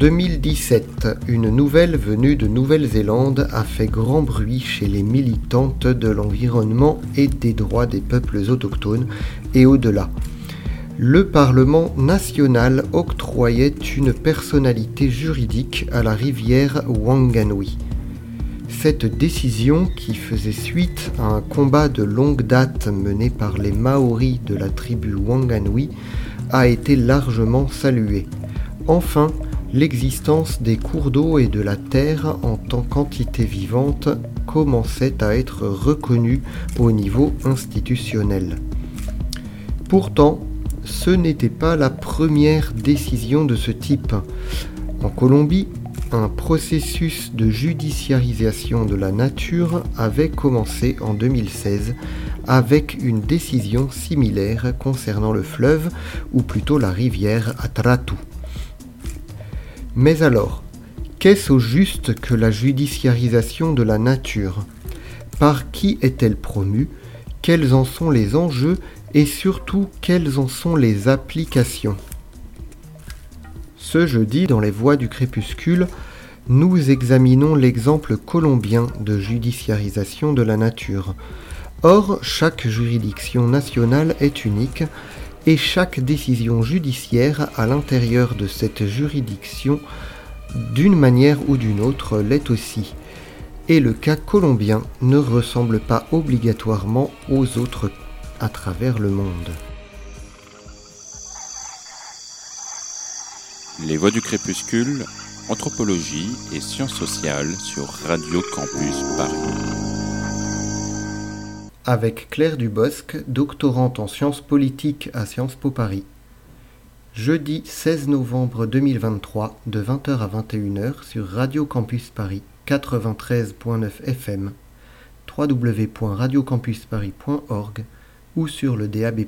2017, une nouvelle venue de Nouvelle-Zélande a fait grand bruit chez les militantes de l'environnement et des droits des peuples autochtones et au-delà. Le Parlement national octroyait une personnalité juridique à la rivière Wanganui. Cette décision, qui faisait suite à un combat de longue date mené par les Maoris de la tribu Wanganui, a été largement saluée. Enfin, l'existence des cours d'eau et de la terre en tant qu'entité vivante commençait à être reconnue au niveau institutionnel. Pourtant, ce n'était pas la première décision de ce type. En Colombie, un processus de judiciarisation de la nature avait commencé en 2016 avec une décision similaire concernant le fleuve, ou plutôt la rivière Atratu. Mais alors, qu'est-ce au juste que la judiciarisation de la nature? Par qui est-elle promue? Quels en sont les enjeux? Et surtout quelles en sont les applications? Ce jeudi, dans les voies du crépuscule, nous examinons l'exemple colombien de judiciarisation de la nature. Or, chaque juridiction nationale est unique et chaque décision judiciaire à l'intérieur de cette juridiction, d'une manière ou d'une autre, l'est aussi. Et le cas colombien ne ressemble pas obligatoirement aux autres à travers le monde. Les voix du crépuscule, anthropologie et sciences sociales sur Radio Campus Paris avec Claire Dubosc, doctorante en sciences politiques à Sciences Po Paris. Jeudi 16 novembre 2023, de 20h à 21h sur Radio Campus Paris 93.9 FM, www.radiocampusparis.org ou sur le DAB+.